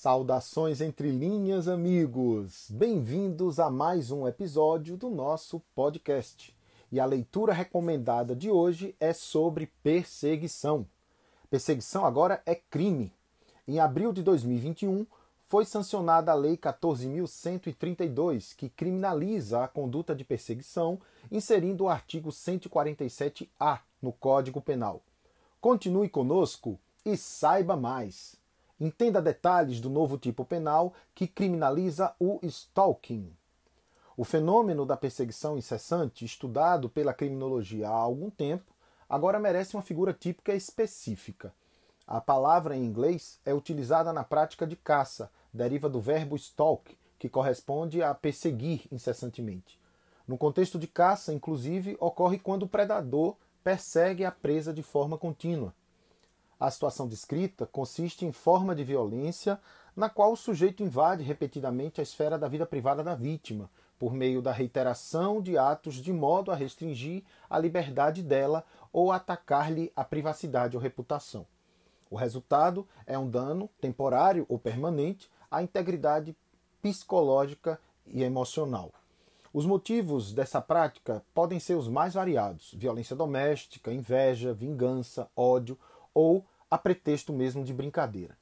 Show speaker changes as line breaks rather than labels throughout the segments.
Saudações entre linhas, amigos! Bem-vindos a mais um episódio do nosso podcast. E a leitura recomendada de hoje é sobre perseguição. Perseguição agora é crime. Em abril de 2021, foi sancionada a Lei 14.132, que criminaliza a conduta de perseguição, inserindo o artigo 147-A no Código Penal. Continue conosco e saiba mais. Entenda detalhes do novo tipo penal que criminaliza o stalking. O fenômeno da perseguição incessante, estudado pela criminologia há algum tempo, agora merece uma figura típica específica. A palavra em inglês é utilizada na prática de caça, deriva do verbo stalk, que corresponde a perseguir incessantemente. No contexto de caça, inclusive, ocorre quando o predador persegue a presa de forma contínua. A situação descrita consiste em forma de violência na qual o sujeito invade repetidamente a esfera da vida privada da vítima, por meio da reiteração de atos de modo a restringir a liberdade dela ou atacar-lhe a privacidade ou reputação. O resultado é um dano temporário ou permanente à integridade psicológica e emocional. Os motivos dessa prática podem ser os mais variados: violência doméstica, inveja, vingança, ódio ou a pretexto mesmo de brincadeira.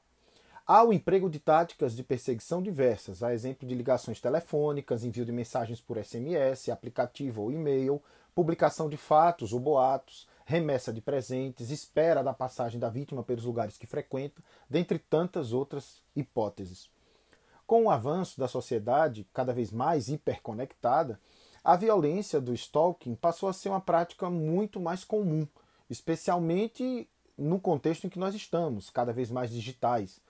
Há o emprego de táticas de perseguição diversas, a exemplo de ligações telefônicas, envio de mensagens por SMS, aplicativo ou e-mail, publicação de fatos ou boatos, remessa de presentes, espera da passagem da vítima pelos lugares que frequenta, dentre tantas outras hipóteses. Com o avanço da sociedade cada vez mais hiperconectada, a violência do stalking passou a ser uma prática muito mais comum, especialmente no contexto em que nós estamos, cada vez mais digitais.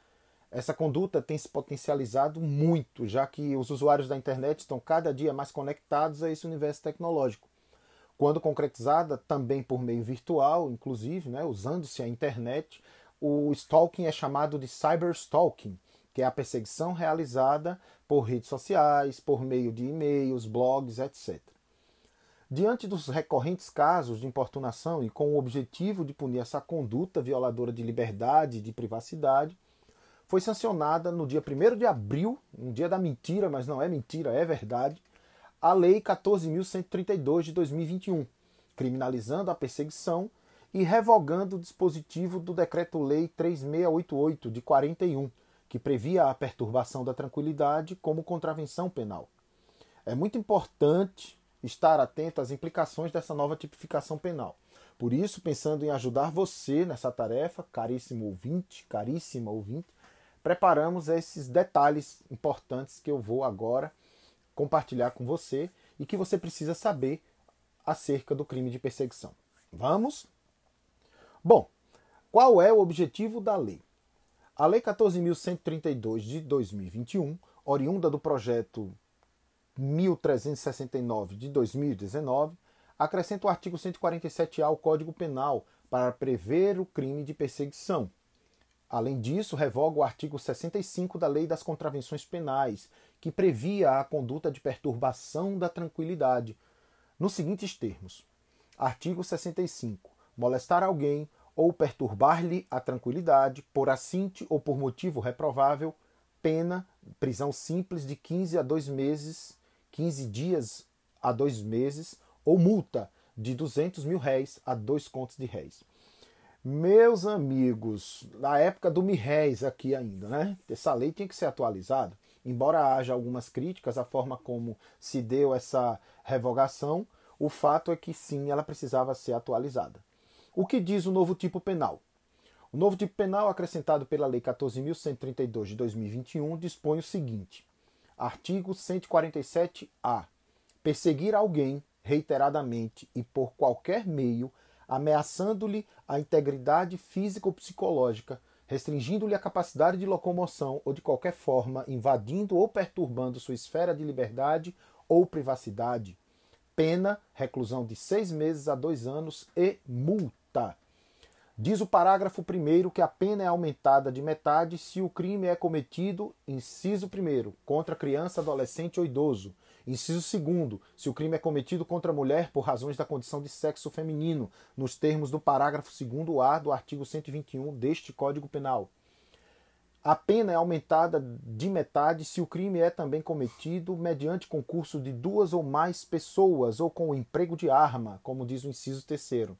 Essa conduta tem se potencializado muito, já que os usuários da internet estão cada dia mais conectados a esse universo tecnológico. Quando concretizada também por meio virtual, inclusive, né, usando-se a internet, o stalking é chamado de cyberstalking, que é a perseguição realizada por redes sociais, por meio de e-mails, blogs, etc. Diante dos recorrentes casos de importunação e com o objetivo de punir essa conduta violadora de liberdade e de privacidade, foi sancionada no dia 1 de abril, um dia da mentira, mas não é mentira, é verdade, a Lei 14.132 de 2021, criminalizando a perseguição e revogando o dispositivo do Decreto-Lei 3688 de 41, que previa a perturbação da tranquilidade como contravenção penal. É muito importante estar atento às implicações dessa nova tipificação penal. Por isso, pensando em ajudar você nessa tarefa, caríssimo ouvinte, caríssima ouvinte, preparamos esses detalhes importantes que eu vou agora compartilhar com você e que você precisa saber acerca do crime de perseguição. Vamos? Bom, qual é o objetivo da lei? A Lei 14.132 de 2021, oriunda do projeto 1369 de 2019, acrescenta o artigo 147A ao Código Penal para prever o crime de perseguição. Além disso, revoga o artigo 65 da Lei das Contravenções Penais, que previa a conduta de perturbação da tranquilidade, nos seguintes termos: Artigo 65. Molestar alguém ou perturbar-lhe a tranquilidade por assinte ou por motivo reprovável, pena prisão simples de 15 a 2 meses 15 dias a dois meses ou multa de 200 mil réis a dois contos de réis. Meus amigos, na época do MIRRES aqui ainda, né? Essa lei tinha que ser atualizada. Embora haja algumas críticas à forma como se deu essa revogação, o fato é que sim, ela precisava ser atualizada. O que diz o novo tipo penal? O novo tipo penal, acrescentado pela Lei 14.132 de 2021, dispõe o seguinte: Artigo 147-A. Perseguir alguém reiteradamente e por qualquer meio, ameaçando-lhe a integridade física ou psicológica, restringindo-lhe a capacidade de locomoção ou de qualquer forma invadindo ou perturbando sua esfera de liberdade ou privacidade. Pena, reclusão de seis meses a dois anos e multa. Diz o parágrafo 1 que a pena é aumentada de metade se o crime é cometido, inciso 1, contra criança, adolescente ou idoso. Inciso 2, se o crime é cometido contra mulher por razões da condição de sexo feminino, nos termos do parágrafo 2A do artigo 121 deste Código Penal. A pena é aumentada de metade se o crime é também cometido mediante concurso de duas ou mais pessoas ou com o emprego de arma, como diz o inciso terceiro.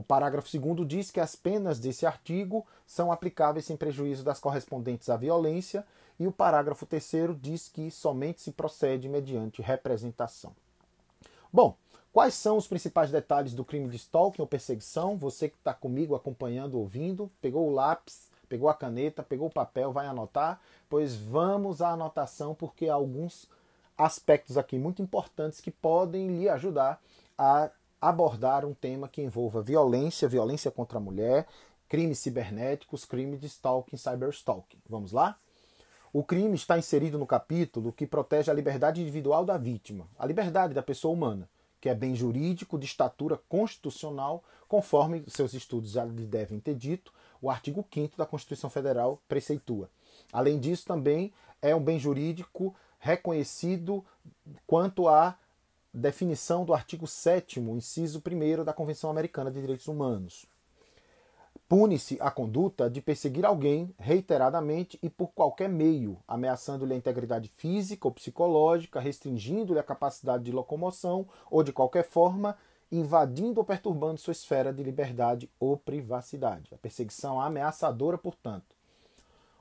O parágrafo 2 diz que as penas desse artigo são aplicáveis sem prejuízo das correspondentes à violência, e o parágrafo 3 diz que somente se procede mediante representação. Bom, quais são os principais detalhes do crime de stalking ou perseguição? Você que está comigo acompanhando, ouvindo, pegou o lápis, pegou a caneta, pegou o papel, vai anotar? Pois vamos à anotação, porque há alguns aspectos aqui muito importantes que podem lhe ajudar a abordar um tema que envolva violência, violência contra a mulher, crimes cibernéticos, crime de stalking, cyberstalking. Vamos lá? O crime está inserido no capítulo que protege a liberdade individual da vítima, a liberdade da pessoa humana, que é bem jurídico de estatura constitucional, conforme seus estudos já lhe devem ter dito, o artigo 5 da Constituição Federal preceitua. Além disso, também é um bem jurídico reconhecido quanto à definição do artigo 7, inciso 1 da Convenção Americana de Direitos Humanos. Pune-se a conduta de perseguir alguém reiteradamente e por qualquer meio, ameaçando-lhe a integridade física ou psicológica, restringindo-lhe a capacidade de locomoção ou, de qualquer forma, invadindo ou perturbando sua esfera de liberdade ou privacidade. A perseguição ameaçadora, portanto.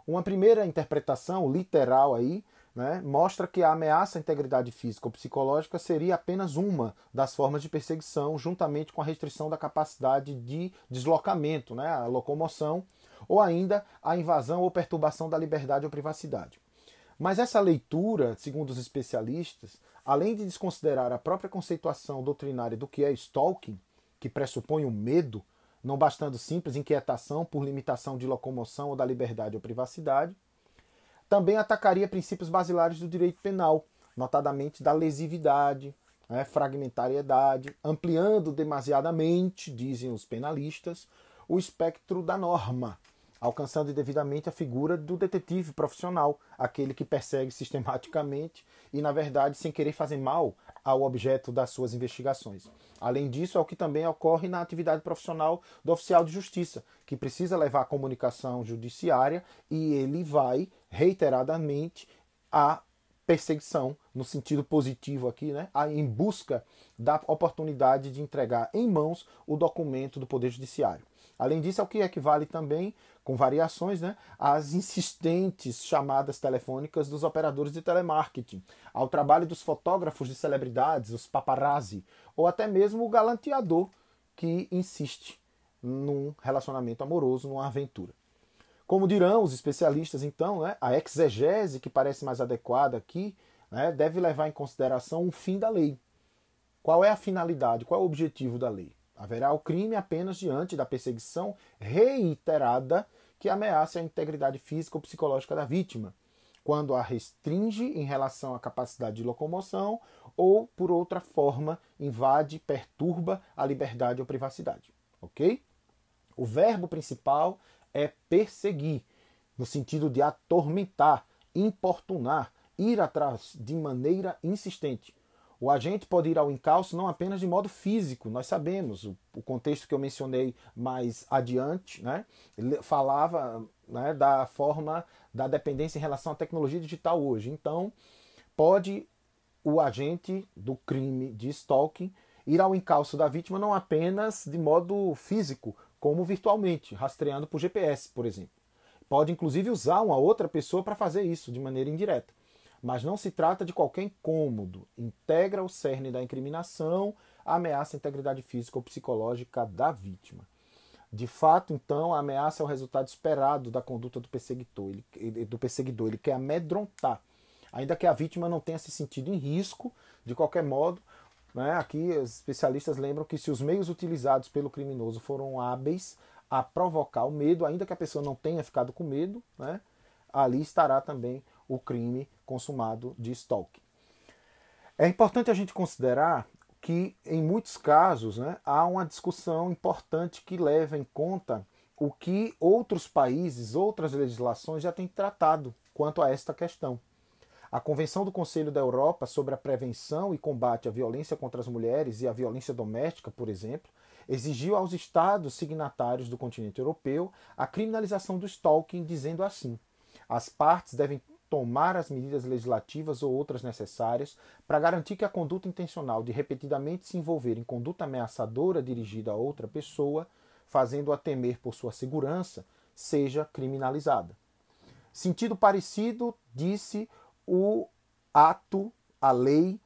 Uma primeira interpretação literal aí né, mostra que a ameaça à integridade física ou psicológica seria apenas uma das formas de perseguição, juntamente com a restrição da capacidade de deslocamento, né, a locomoção, ou ainda a invasão ou perturbação da liberdade ou privacidade. Mas essa leitura, segundo os especialistas, além de desconsiderar a própria conceituação doutrinária do que é stalking, que pressupõe o medo, não bastando simples inquietação por limitação de locomoção ou da liberdade ou privacidade, também atacaria princípios basilares do direito penal, notadamente da lesividade, né, fragmentariedade, ampliando demasiadamente, dizem os penalistas, o espectro da norma, alcançando indevidamente a figura do detetive profissional, aquele que persegue sistematicamente e, na verdade, sem querer fazer mal ao objeto das suas investigações. Além disso, é o que também ocorre na atividade profissional do oficial de justiça, que precisa levar a comunicação judiciária e ele vai reiteradamente à perseguição, no sentido positivo aqui, né, em busca da oportunidade de entregar em mãos o documento do Poder Judiciário. Além disso, é o que equivale também, com variações, né, às insistentes chamadas telefônicas dos operadores de telemarketing, ao trabalho dos fotógrafos de celebridades, os paparazzi, ou até mesmo o galanteador que insiste num relacionamento amoroso, numa aventura. Como dirão os especialistas, então, né, a exegese que parece mais adequada aqui né, deve levar em consideração o fim da lei. Qual é a finalidade, qual é o objetivo da lei? Haverá o crime apenas diante da perseguição reiterada que ameaça a integridade física ou psicológica da vítima, quando a restringe em relação à capacidade de locomoção ou, por outra forma, invade, perturba a liberdade ou privacidade. Ok? O verbo principal é perseguir, no sentido de atormentar, importunar, ir atrás de maneira insistente. O agente pode ir ao encalço não apenas de modo físico, nós sabemos, o, o contexto que eu mencionei mais adiante, né, falava né, da forma da dependência em relação à tecnologia digital hoje. Então, pode o agente do crime de stalking ir ao encalço da vítima não apenas de modo físico, como virtualmente, rastreando por GPS, por exemplo. Pode inclusive usar uma outra pessoa para fazer isso de maneira indireta. Mas não se trata de qualquer incômodo. Integra o cerne da incriminação, a ameaça à integridade física ou psicológica da vítima. De fato, então, a ameaça é o resultado esperado da conduta do perseguidor. Ele, do perseguidor. ele quer amedrontar. Ainda que a vítima não tenha se sentido em risco, de qualquer modo, né? Aqui, os especialistas lembram que se os meios utilizados pelo criminoso foram hábeis a provocar o medo, ainda que a pessoa não tenha ficado com medo, né? ali estará também o crime consumado de stalking. É importante a gente considerar que, em muitos casos, né, há uma discussão importante que leva em conta o que outros países, outras legislações já têm tratado quanto a esta questão. A Convenção do Conselho da Europa sobre a prevenção e combate à violência contra as mulheres e à violência doméstica, por exemplo, exigiu aos estados signatários do continente europeu a criminalização do stalking, dizendo assim: As partes devem tomar as medidas legislativas ou outras necessárias para garantir que a conduta intencional de repetidamente se envolver em conduta ameaçadora dirigida a outra pessoa, fazendo-a temer por sua segurança, seja criminalizada. Sentido parecido, disse o ato, a lei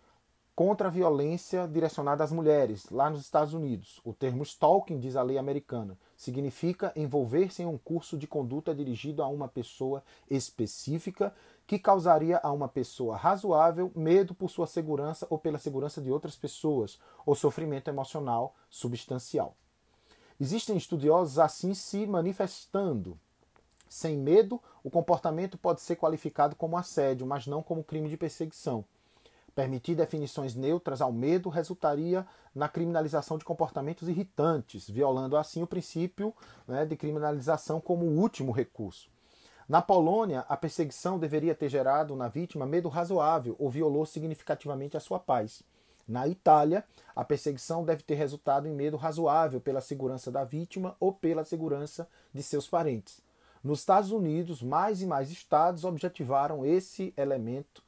contra a violência direcionada às mulheres, lá nos Estados Unidos. O termo stalking, diz a lei americana, significa envolver-se em um curso de conduta dirigido a uma pessoa específica que causaria a uma pessoa razoável medo por sua segurança ou pela segurança de outras pessoas, ou sofrimento emocional substancial. Existem estudiosos assim se manifestando. Sem medo, o comportamento pode ser qualificado como assédio, mas não como crime de perseguição. Permitir definições neutras ao medo resultaria na criminalização de comportamentos irritantes, violando assim o princípio né, de criminalização como último recurso. Na Polônia, a perseguição deveria ter gerado na vítima medo razoável ou violou significativamente a sua paz. Na Itália, a perseguição deve ter resultado em medo razoável pela segurança da vítima ou pela segurança de seus parentes. Nos Estados Unidos, mais e mais estados objetivaram esse elemento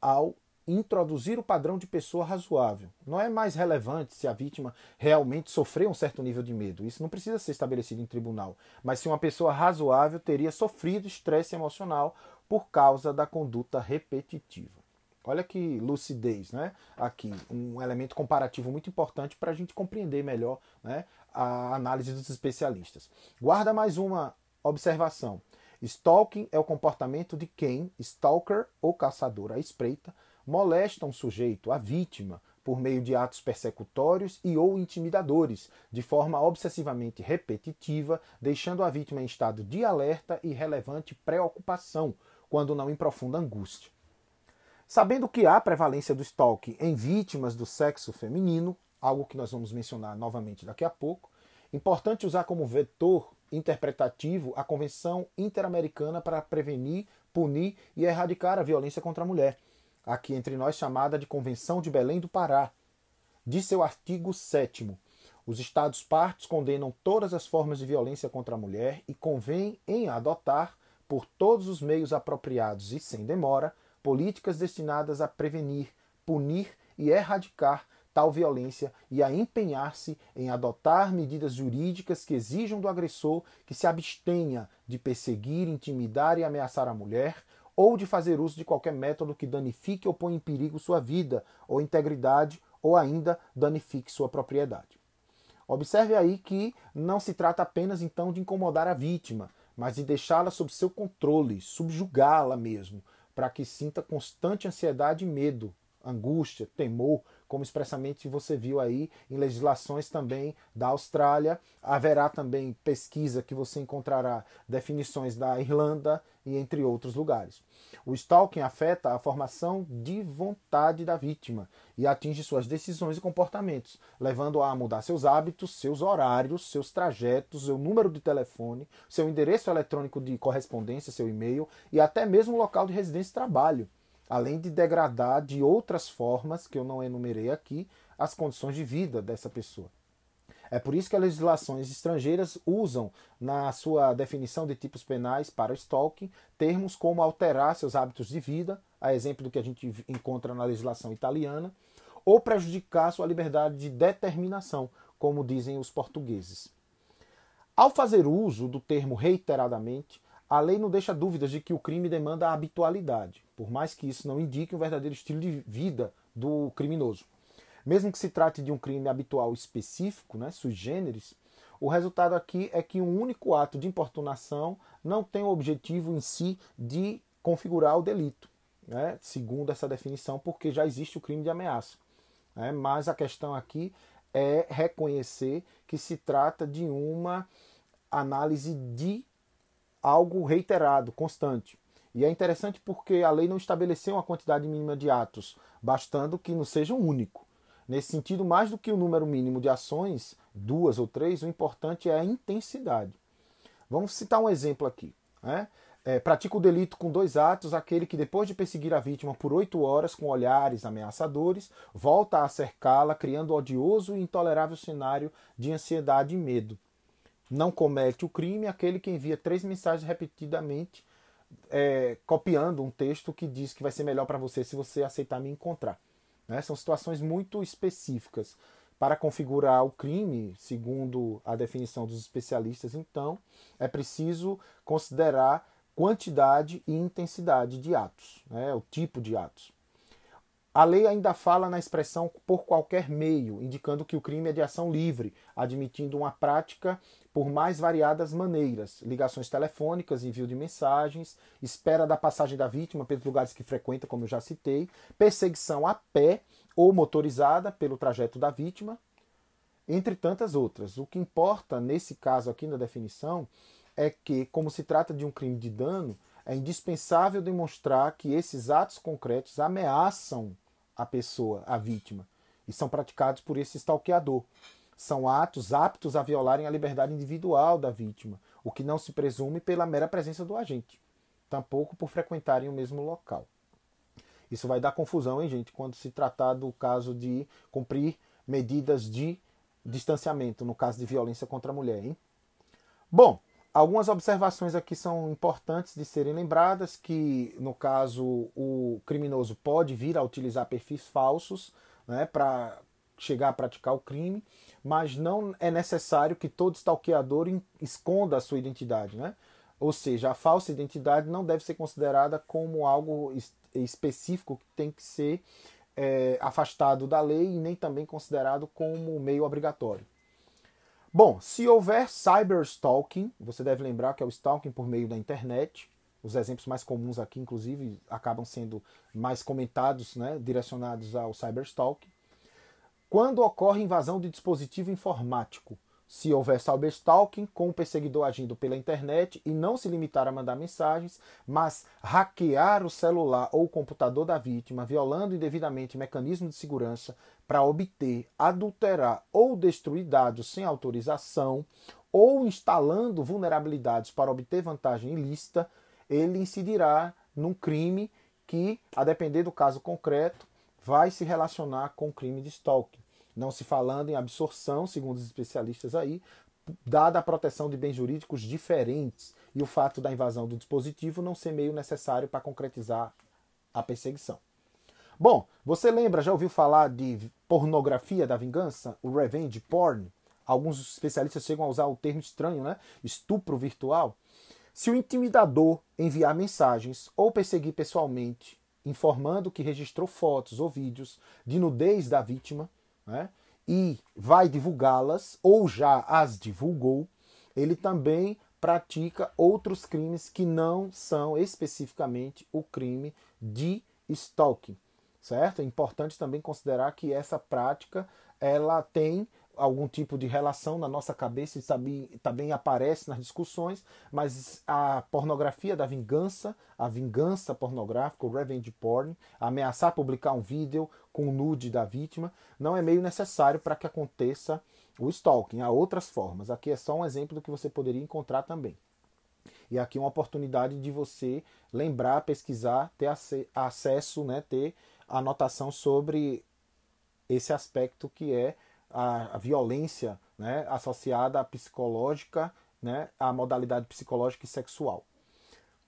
ao introduzir o padrão de pessoa razoável. Não é mais relevante se a vítima realmente sofreu um certo nível de medo. Isso não precisa ser estabelecido em tribunal. Mas se uma pessoa razoável teria sofrido estresse emocional por causa da conduta repetitiva. Olha que lucidez, né? Aqui, um elemento comparativo muito importante para a gente compreender melhor né, a análise dos especialistas. Guarda mais uma observação. Stalking é o comportamento de quem, stalker ou caçador à espreita, molesta um sujeito, a vítima, por meio de atos persecutórios e ou intimidadores, de forma obsessivamente repetitiva, deixando a vítima em estado de alerta e relevante preocupação, quando não em profunda angústia. Sabendo que há prevalência do stalking em vítimas do sexo feminino, algo que nós vamos mencionar novamente daqui a pouco, importante usar como vetor interpretativo a Convenção Interamericana para prevenir, punir e erradicar a violência contra a mulher, aqui entre nós chamada de Convenção de Belém do Pará. De seu artigo 7 os Estados partes condenam todas as formas de violência contra a mulher e convêm em adotar, por todos os meios apropriados e sem demora, políticas destinadas a prevenir, punir e erradicar tal violência e a empenhar-se em adotar medidas jurídicas que exijam do agressor que se abstenha de perseguir, intimidar e ameaçar a mulher, ou de fazer uso de qualquer método que danifique ou ponha em perigo sua vida ou integridade, ou ainda danifique sua propriedade. Observe aí que não se trata apenas então de incomodar a vítima, mas de deixá-la sob seu controle, subjugá-la mesmo, para que sinta constante ansiedade e medo, angústia, temor, como expressamente você viu aí em legislações também da Austrália. Haverá também pesquisa que você encontrará definições da Irlanda e entre outros lugares. O stalking afeta a formação de vontade da vítima e atinge suas decisões e comportamentos, levando-a a mudar seus hábitos, seus horários, seus trajetos, seu número de telefone, seu endereço eletrônico de correspondência, seu e-mail e até mesmo o local de residência e trabalho além de degradar de outras formas, que eu não enumerei aqui, as condições de vida dessa pessoa. É por isso que as legislações estrangeiras usam, na sua definição de tipos penais para stalking, termos como alterar seus hábitos de vida, a exemplo do que a gente encontra na legislação italiana, ou prejudicar sua liberdade de determinação, como dizem os portugueses. Ao fazer uso do termo reiteradamente, a lei não deixa dúvidas de que o crime demanda habitualidade, por mais que isso não indique um verdadeiro estilo de vida do criminoso. Mesmo que se trate de um crime habitual específico, né, sui generis, o resultado aqui é que um único ato de importunação não tem o objetivo em si de configurar o delito, né, segundo essa definição, porque já existe o crime de ameaça. Né, mas a questão aqui é reconhecer que se trata de uma análise de algo reiterado, constante. E é interessante porque a lei não estabeleceu uma quantidade mínima de atos, bastando que não seja um único. Nesse sentido, mais do que o número mínimo de ações, duas ou três, o importante é a intensidade. Vamos citar um exemplo aqui. Né? É, pratica o delito com dois atos, aquele que, depois de perseguir a vítima por oito horas com olhares ameaçadores, volta a cercá-la, criando odioso e intolerável cenário de ansiedade e medo. Não comete o crime aquele que envia três mensagens repetidamente é, copiando um texto que diz que vai ser melhor para você se você aceitar me encontrar. Né? São situações muito específicas. Para configurar o crime, segundo a definição dos especialistas, então, é preciso considerar quantidade e intensidade de atos, né? o tipo de atos. A lei ainda fala na expressão por qualquer meio, indicando que o crime é de ação livre, admitindo uma prática por mais variadas maneiras: ligações telefônicas, envio de mensagens, espera da passagem da vítima pelos lugares que frequenta, como eu já citei, perseguição a pé ou motorizada pelo trajeto da vítima, entre tantas outras. O que importa nesse caso aqui na definição é que, como se trata de um crime de dano, é indispensável demonstrar que esses atos concretos ameaçam a pessoa, a vítima, e são praticados por esse stalkeador. São atos aptos a violarem a liberdade individual da vítima, o que não se presume pela mera presença do agente, tampouco por frequentarem o mesmo local. Isso vai dar confusão, hein, gente, quando se tratar do caso de cumprir medidas de distanciamento, no caso de violência contra a mulher, hein? Bom, Algumas observações aqui são importantes de serem lembradas, que no caso o criminoso pode vir a utilizar perfis falsos né, para chegar a praticar o crime, mas não é necessário que todo stalkeador esconda a sua identidade. Né? Ou seja, a falsa identidade não deve ser considerada como algo específico que tem que ser é, afastado da lei e nem também considerado como meio obrigatório. Bom, se houver cyberstalking, você deve lembrar que é o stalking por meio da internet. Os exemplos mais comuns aqui, inclusive, acabam sendo mais comentados, né, direcionados ao cyberstalking. Quando ocorre invasão de dispositivo informático, se houver cyberstalking com o perseguidor agindo pela internet e não se limitar a mandar mensagens, mas hackear o celular ou o computador da vítima, violando indevidamente mecanismo de segurança para obter, adulterar ou destruir dados sem autorização, ou instalando vulnerabilidades para obter vantagem ilícita, ele incidirá num crime que, a depender do caso concreto, vai se relacionar com o crime de stalking não se falando em absorção, segundo os especialistas aí, dada a proteção de bens jurídicos diferentes e o fato da invasão do dispositivo não ser meio necessário para concretizar a perseguição. Bom, você lembra, já ouviu falar de pornografia da vingança, o revenge porn? Alguns especialistas chegam a usar o termo estranho, né? Estupro virtual. Se o intimidador enviar mensagens ou perseguir pessoalmente, informando que registrou fotos ou vídeos de nudez da vítima, né, e vai divulgá-las, ou já as divulgou, ele também pratica outros crimes que não são especificamente o crime de stalking, certo? É importante também considerar que essa prática ela tem algum tipo de relação na nossa cabeça e também, também aparece nas discussões, mas a pornografia da vingança, a vingança pornográfica, o revenge porn, ameaçar publicar um vídeo com o nude da vítima, não é meio necessário para que aconteça o stalking. Há outras formas. Aqui é só um exemplo do que você poderia encontrar também. E aqui uma oportunidade de você lembrar, pesquisar, ter acesso, né, ter anotação sobre esse aspecto que é a, a violência né, associada à psicológica, né, à modalidade psicológica e sexual.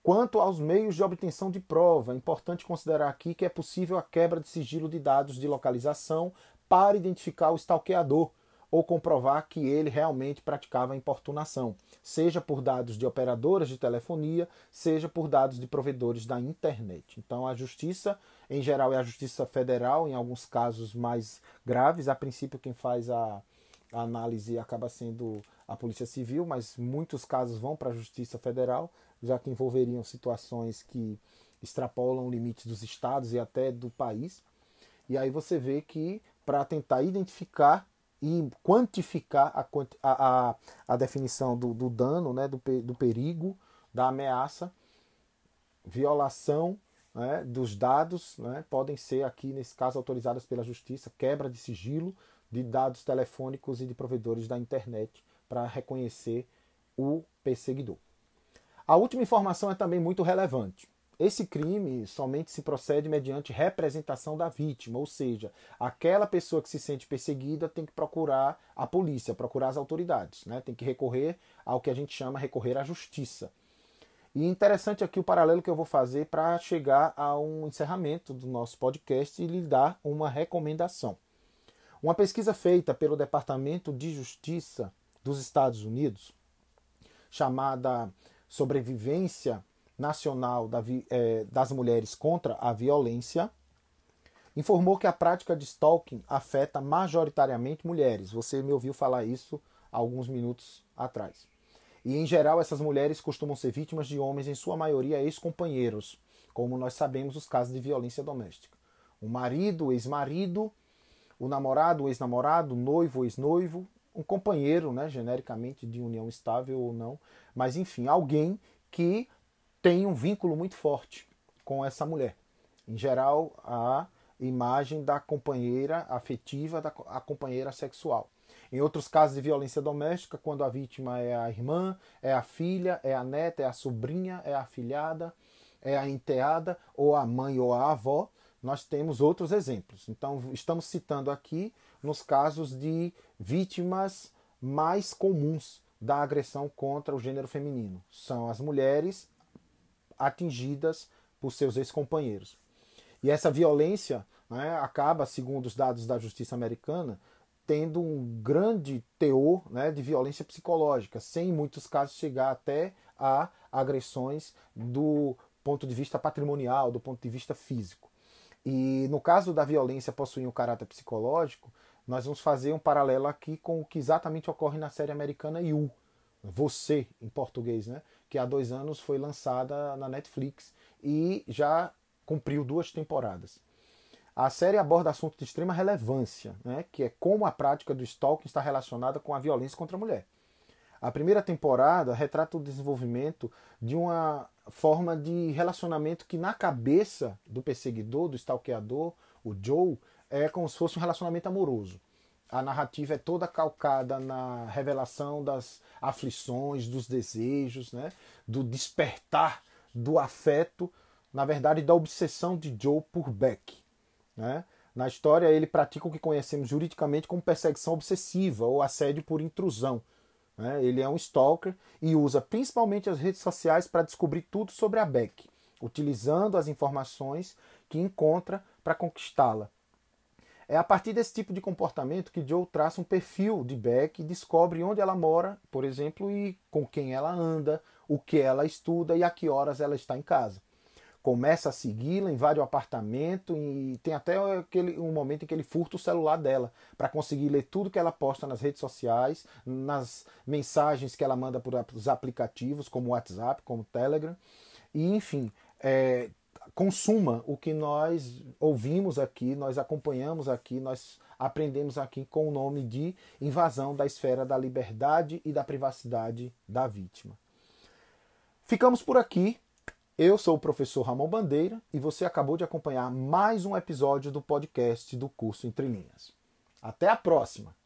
Quanto aos meios de obtenção de prova, é importante considerar aqui que é possível a quebra de sigilo de dados de localização para identificar o stalkeador ou comprovar que ele realmente praticava a importunação, seja por dados de operadoras de telefonia, seja por dados de provedores da internet. Então a justiça, em geral, é a justiça federal, em alguns casos mais graves, a princípio quem faz a, a análise acaba sendo a Polícia Civil, mas muitos casos vão para a Justiça Federal, já que envolveriam situações que extrapolam limites dos estados e até do país. E aí você vê que para tentar identificar e quantificar a, a, a definição do, do dano, né, do, do perigo, da ameaça, violação né, dos dados, né, podem ser aqui, nesse caso, autorizadas pela Justiça, quebra de sigilo de dados telefônicos e de provedores da internet para reconhecer o perseguidor. A última informação é também muito relevante. Esse crime somente se procede mediante representação da vítima, ou seja, aquela pessoa que se sente perseguida tem que procurar a polícia, procurar as autoridades, né? tem que recorrer ao que a gente chama recorrer à justiça. E interessante aqui o paralelo que eu vou fazer para chegar a um encerramento do nosso podcast e lhe dar uma recomendação. Uma pesquisa feita pelo Departamento de Justiça dos Estados Unidos, chamada Sobrevivência Nacional das Mulheres contra a Violência, informou que a prática de stalking afeta majoritariamente mulheres. Você me ouviu falar isso alguns minutos atrás. E em geral, essas mulheres costumam ser vítimas de homens, em sua maioria ex-companheiros, como nós sabemos os casos de violência doméstica. O marido, o ex-marido, o namorado, o ex-namorado, o noivo, o ex-noivo, um companheiro, né, genericamente de união estável ou não, mas enfim, alguém que tem um vínculo muito forte com essa mulher. Em geral, a imagem da companheira afetiva, da a companheira sexual. Em outros casos de violência doméstica, quando a vítima é a irmã, é a filha, é a neta, é a sobrinha, é a afilhada, é a enteada, ou a mãe ou a avó, nós temos outros exemplos. Então, estamos citando aqui nos casos de vítimas mais comuns da agressão contra o gênero feminino. São as mulheres atingidas por seus ex-companheiros. E essa violência né, acaba, segundo os dados da justiça americana, tendo um grande teor né, de violência psicológica, sem em muitos casos chegar até a agressões do ponto de vista patrimonial, do ponto de vista físico. E no caso da violência possuir um caráter psicológico, nós vamos fazer um paralelo aqui com o que exatamente ocorre na série americana You, Você, em português, né? Que há dois anos foi lançada na Netflix e já cumpriu duas temporadas. A série aborda assuntos de extrema relevância, né, que é como a prática do stalking está relacionada com a violência contra a mulher. A primeira temporada retrata o desenvolvimento de uma forma de relacionamento que, na cabeça do perseguidor, do stalkeador, o Joe, é como se fosse um relacionamento amoroso. A narrativa é toda calcada na revelação das aflições, dos desejos, né, do despertar do afeto na verdade, da obsessão de Joe por Beck. Né? Na história, ele pratica o que conhecemos juridicamente como perseguição obsessiva ou assédio por intrusão. Né? Ele é um stalker e usa principalmente as redes sociais para descobrir tudo sobre a Beck, utilizando as informações que encontra para conquistá-la. É a partir desse tipo de comportamento que Joe traça um perfil de Beck e descobre onde ela mora, por exemplo, e com quem ela anda, o que ela estuda e a que horas ela está em casa. Começa a segui-la, invade o apartamento e tem até aquele, um momento em que ele furta o celular dela para conseguir ler tudo que ela posta nas redes sociais, nas mensagens que ela manda por os aplicativos como WhatsApp, como Telegram, e enfim, é, consuma o que nós ouvimos aqui, nós acompanhamos aqui, nós aprendemos aqui com o nome de invasão da esfera da liberdade e da privacidade da vítima. Ficamos por aqui. Eu sou o professor Ramon Bandeira e você acabou de acompanhar mais um episódio do podcast do curso Entre Linhas. Até a próxima!